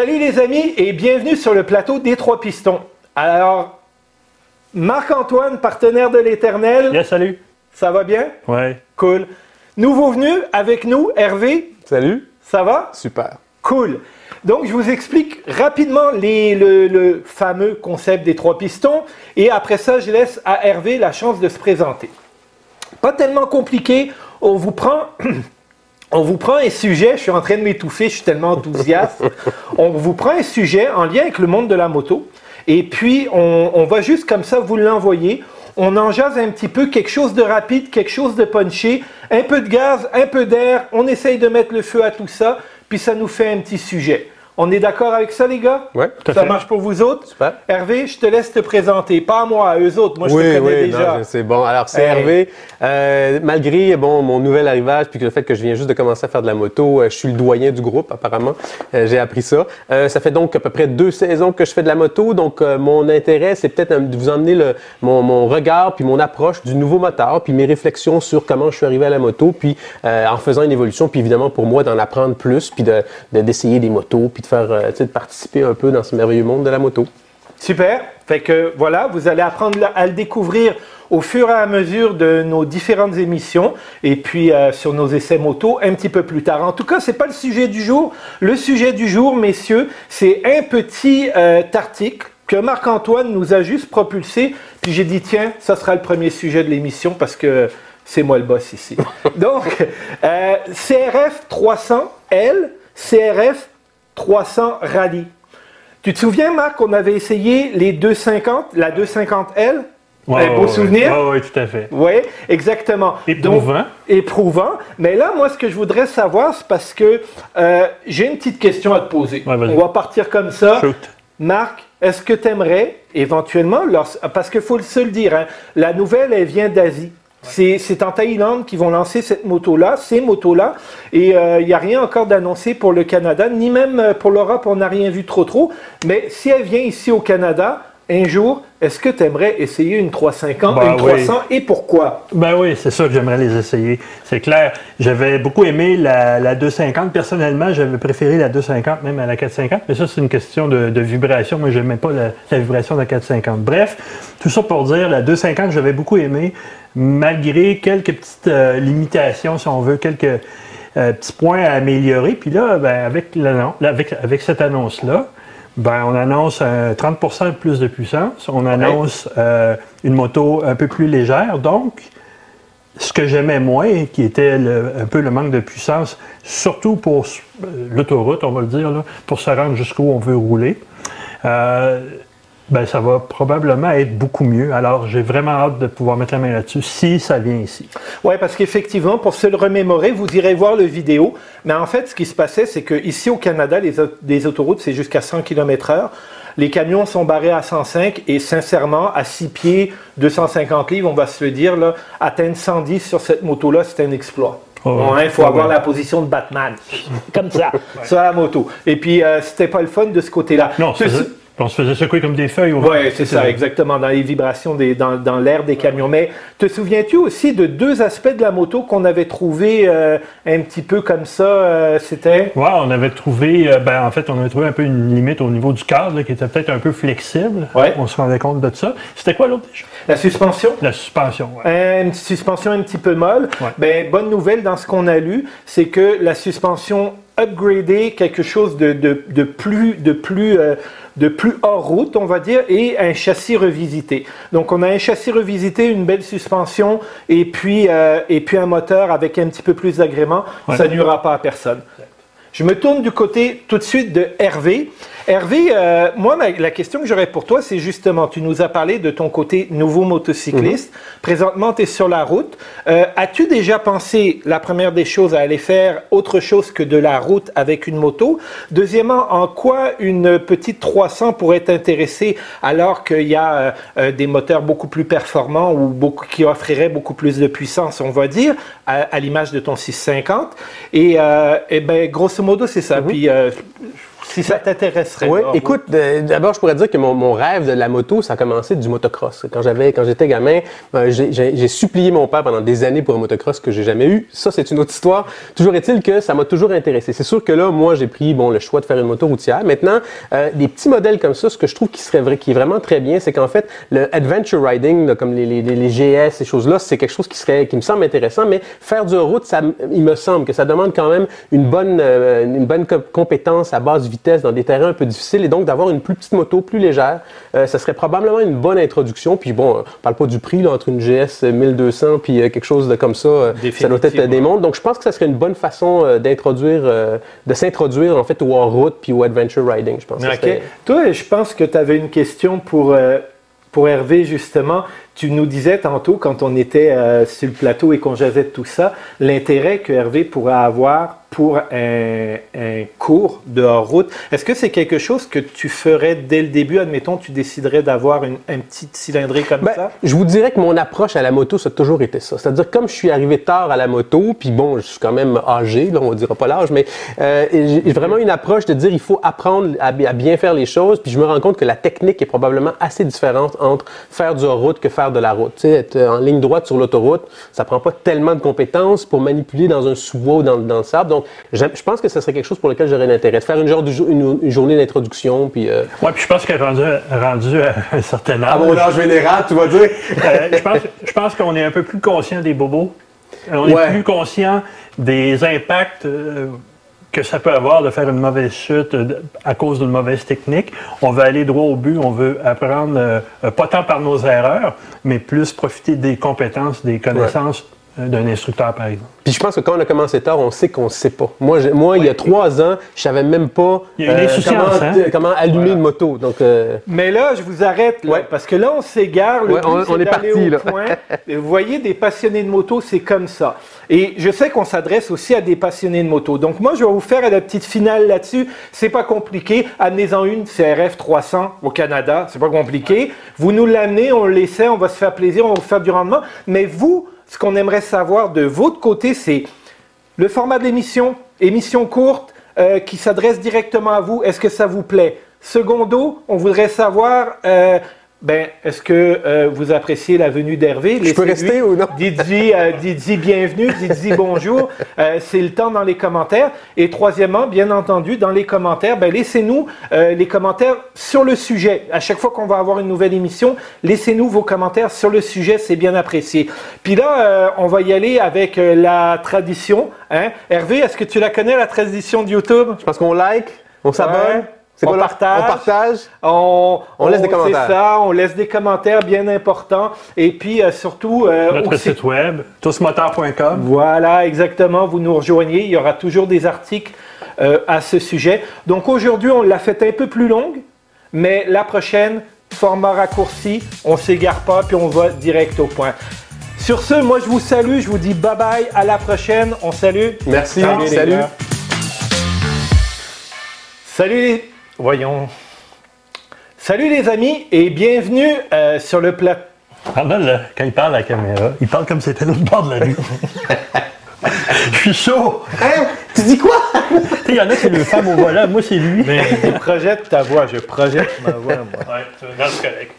Salut les amis et bienvenue sur le plateau des Trois Pistons. Alors, Marc-Antoine, partenaire de l'Éternel. Bien, salut. Ça va bien? Ouais. Cool. Nouveau venu avec nous, Hervé. Salut. Ça va? Super. Cool. Donc, je vous explique rapidement les, le, le fameux concept des trois pistons et après ça, je laisse à Hervé la chance de se présenter. Pas tellement compliqué. On vous prend. On vous prend un sujet, je suis en train de m'étouffer, je suis tellement enthousiaste. on vous prend un sujet en lien avec le monde de la moto, et puis on, on va juste comme ça vous l'envoyer. On en jase un petit peu, quelque chose de rapide, quelque chose de punché, un peu de gaz, un peu d'air, on essaye de mettre le feu à tout ça, puis ça nous fait un petit sujet. On est d'accord avec ça, les gars? Ouais, tout à Ça fait. marche pour vous autres? Super. Hervé, je te laisse te présenter. Pas moi, à eux autres. Moi, je oui, te connais oui, déjà. c'est bon. Alors, c'est Hey. Hervé. Euh, malgré bon, mon nouvel arrivage, puis le fait que je viens juste de commencer à faire de la moto, euh, je suis le doyen du groupe, apparemment. Euh, J'ai appris ça. Euh, ça fait donc à peu près deux saisons que je fais de la moto. Donc, mon intérêt, c'est peut-être de vous emmener le, mon, mon regard, puis mon approche du nouveau moteur, puis mes réflexions sur comment je suis arrivé à la moto, puis en faisant une évolution, puis évidemment, pour moi, d'en apprendre plus, puis de- de- d'essayer des motos, puis de faire, euh, de participer un peu dans ce merveilleux monde de la moto. Super. Fait que voilà, vous allez apprendre à le découvrir au fur et à mesure de nos différentes émissions et puis euh, sur nos essais moto un petit peu plus tard. En tout cas, c'est pas le sujet du jour. Le sujet du jour, messieurs, c'est un petit euh, article que Marc-Antoine nous a juste propulsé. Puis j'ai dit tiens, ça sera le premier sujet de l'émission parce que c'est moi le boss ici. Donc, euh, CRF 300L, CRF 300 Rallye. Tu te souviens, Marc, on avait essayé les 250, la 250L Ouais, Un beau ouais, souvenir? Ouais, ouais, tout à fait. Oui, exactement. Éprouvant. Donc, éprouvant. Mais là, moi, ce que je voudrais savoir, c'est parce que euh, j'ai une petite question à te poser. Ouais, on va partir comme ça. Shoot. Marc, est-ce que tu aimerais éventuellement, parce qu'il faut se le dire, hein, la nouvelle, elle vient d'Asie. C'est en Thaïlande qu'ils vont lancer cette moto-là, ces motos-là, et euh, il n'y a rien encore d'annoncé pour le Canada, ni même euh, pour l'Europe, on n'a rien vu trop trop. Mais si elle vient ici au Canada, un jour, est-ce que tu aimerais essayer une 350, Bah une oui. 300 et pourquoi? Ben oui, c'est ça que j'aimerais les essayer. C'est clair. J'avais beaucoup aimé la, la 250. Personnellement, j'avais préféré la 250 même à la 450. Mais ça, c'est une question de, de vibration. Moi, je n'aimais pas la, la vibration de la 450. Bref, tout ça pour dire, la 250, j'avais beaucoup aimé, malgré quelques petites euh, limitations, si on veut, quelques euh, petits points à améliorer. Puis là, ben, avec, avec cette annonce-là, ben, on annonce un 30 de plus de puissance. On annonce euh, une moto un peu plus légère. Donc, ce que j'aimais moins, qui était le- un peu le manque de puissance, surtout pour euh, l'autoroute, on va le dire, là, pour se rendre jusqu'où on veut rouler, euh, ben, ça va probablement être beaucoup mieux. Alors, j'ai vraiment hâte de pouvoir mettre la main là-dessus si ça vient ici. Oui, parce qu'effectivement, pour se le remémorer, vous irez voir le vidéo. Mais en fait, ce qui se passait, c'est qu'ici au Canada, les, au- les autoroutes, c'est jusqu'à 100 km/h. Les camions sont barrés à 105 et sincèrement, à 6 pieds, 250 livres, on va se le dire, là, atteindre 110 sur cette moto-là, c'est un exploit. Oh, Il faut ouais, avoir ouais. la position de Batman, comme ça, sur la moto. Et puis, euh, c'était pas le fun de ce côté-là. Non, faisait, on se faisait secouer comme des feuilles. au oui, c'est ça, exactement, dans les vibrations, des, dans, dans l'air des camions. Mais te souviens-tu aussi de deux aspects de la moto qu'on avait trouvé euh, un petit peu comme ça? euh, C'était? Ouais, on avait trouvé, euh, ben, en fait, on avait trouvé un peu une limite au niveau du cadre là, qui était peut-être un peu flexible. Ouais. On se rendait compte de ça. C'était quoi l'autre déjà? La suspension? La suspension. Euh, Une suspension un petit peu molle. Ouais. Ben, bonne nouvelle dans ce qu'on a lu, c'est que la suspension upgradée, quelque chose de, de, de plus, de, plus, euh, de plus hors route, on va dire, et un châssis revisité. Donc, on a un châssis revisité, une belle suspension, et puis, euh, et puis un moteur avec un petit peu plus d'agrément. Ouais. Ça nuira pas à personne. Je me tourne du côté tout de suite de Hervé. Hervé, euh, moi, ma- la question que j'aurais pour toi, c'est justement, tu nous as parlé de ton côté nouveau motocycliste. Présentement, tu es sur la route. Euh, As-tu déjà pensé, la première des choses, à aller faire autre chose que de la route avec une moto? Deuxièmement, en quoi une petite 300 pourrait t'intéresser alors qu'il y a euh, des moteurs beaucoup plus performants ou beaucoup, qui offriraient beaucoup plus de puissance, on va dire, à, à l'image de ton 650? Et, euh, eh ben, grosso modo, c'est ça. Puis, euh, si ça t'intéresserait. Oui, écoute, euh, d'abord, je pourrais dire que mon, mon rêve de la moto, ça a commencé du motocross. Quand j'avais, quand j'étais gamin, euh, j'ai- supplié mon père pendant des années pour un motocross que j'ai jamais eu. Ça, c'est une autre histoire. Toujours est-il que ça m'a toujours intéressé. C'est sûr que là, moi, j'ai pris bon le choix de faire une moto routière. Maintenant, euh, des petits modèles comme ça, ce que je trouve qui serait vrai, qui est vraiment très bien, c'est qu'en fait, le adventure riding, là, comme les, les, les- GS, ces choses-là, c'est quelque chose qui serait, qui me semble intéressant. Mais faire du route, ça, il me semble que ça demande quand même une bonne, euh, une bonne co- compétence à basse vitesse dans des terrains un peu difficiles. Et donc, d'avoir une plus petite moto, plus légère, euh, ça serait probablement une bonne introduction. Puis bon, euh, on parle pas du prix, là, entre une GS 1200 puis euh, quelque chose de comme ça. euh, ça doit être des montres. Donc, je pense que ça serait une bonne façon euh, d'introduire, euh, de s'introduire en fait au hors-route puis au adventure riding, je pense. que ça OK. serait- Toi, je pense que tu avais une question pour, euh, pour Hervé, justement. Tu nous disais tantôt, quand on était euh, sur le plateau et qu'on jasait de tout ça, l'intérêt que Hervé pourrait avoir pour un, un cours de hors-route. Est-ce que c'est quelque chose que tu ferais dès le début? Admettons, tu déciderais d'avoir une- un petit cylindré comme Ben, ça? je vous dirais que mon approche à la moto, ça a toujours été ça. C'est-à-dire, comme je suis arrivé tard à la moto, puis bon, je suis quand même âgé, là, on dira pas l'âge, mais euh, j'ai vraiment une approche de dire il faut apprendre à, bi- à bien faire les choses, puis je me rends compte que la technique est probablement assez différente entre faire du hors-route que faire de la route. Tu sais, être en ligne droite sur l'autoroute, ça prend pas tellement de compétences pour manipuler dans un sous-bois ou dans, dans le sable. Donc, je pense que ce serait quelque chose pour lequel j'aurais l'intérêt de faire une, genre de jo- une, une journée d'introduction, puis... euh, Ouais, puis je pense que rendu, rendu à un certain âge, âge général, tu vas dire. euh, je pense, je pense qu'on est un peu plus conscient des bobos. On Ouais. est plus conscient des impacts euh, que ça peut avoir de faire une mauvaise chute à cause d'une mauvaise technique. On veut aller droit au but, on veut apprendre, euh, pas tant par nos erreurs, mais plus profiter des compétences, des connaissances d'un instructeur, par exemple. Puis je pense que quand on a commencé tard, on sait qu'on ne sait pas. Moi, moi il y a trois ans, je savais même pas euh, Il y a une insouciance, comment, hein? comment allumer Voilà. une moto. Donc, euh, Mais là, je vous arrête, là, Ouais. parce que là, on s'égare. Le Ouais, on- est parti, au là. point. Vous voyez, des passionnés de moto, c'est comme ça. Et je sais qu'on s'adresse aussi à des passionnés de moto. Donc moi, je vais vous faire la petite finale là-dessus. C'est pas compliqué. Amenez-en une CRF 300 au Canada. C'est pas compliqué. Vous nous l'amenez, on l'essaie, on va se faire plaisir, on va vous faire du rendement. Mais vous, ce qu'on aimerait savoir de votre côté, c'est le format de l'émission, émission courte, euh, qui s'adresse directement à vous, est-ce que ça vous plaît? Secondo, on voudrait savoir, euh, ben, est-ce que euh, vous appréciez la venue d'Hervé? Je peux rester ou non? Dites-y, euh, dites-y bienvenue, dites-y bonjour. Euh, c'est le temps dans les commentaires. Et troisièmement, bien entendu, dans les commentaires, ben, laissez-nous euh, les commentaires sur le sujet. À chaque fois qu'on va avoir une nouvelle émission, laissez-nous vos commentaires sur le sujet, c'est bien apprécié. Puis là, euh, on va y aller avec euh, la tradition. Hein? Hervé, est-ce que tu la connais, la tradition de YouTube? je pense qu'on like, on s'abonne. Ouais. C'est On quoi, partage. On partage? On, On laisse des commentaires. C'est ça, on laisse des commentaires bien importants. Et puis euh, surtout, euh, Notre aussi- site web, tousmoteur.com. Voilà, exactement. Vous nous rejoignez. Il y aura toujours des articles euh, à ce sujet. Donc aujourd'hui, on l'a fait un peu plus longue, mais la prochaine, format raccourci, on s'égare pas, puis on va direct au point. Sur ce, moi je vous salue, je vous dis bye bye, à la prochaine. On salue. Merci. les Salut. Salut les... Voyons. Salut les amis et bienvenue euh, sur le plateau. Pendant le- quand il parle à la caméra, il parle comme si c'était l'autre bord de la rue. Je suis chaud! Hein? Tu dis quoi? Tu sais, il y en a, c'est le femme au volant. Moi, c'est lui. Mais je projette ta voix, je projette ma voix, moi. Ouais, c'est correct.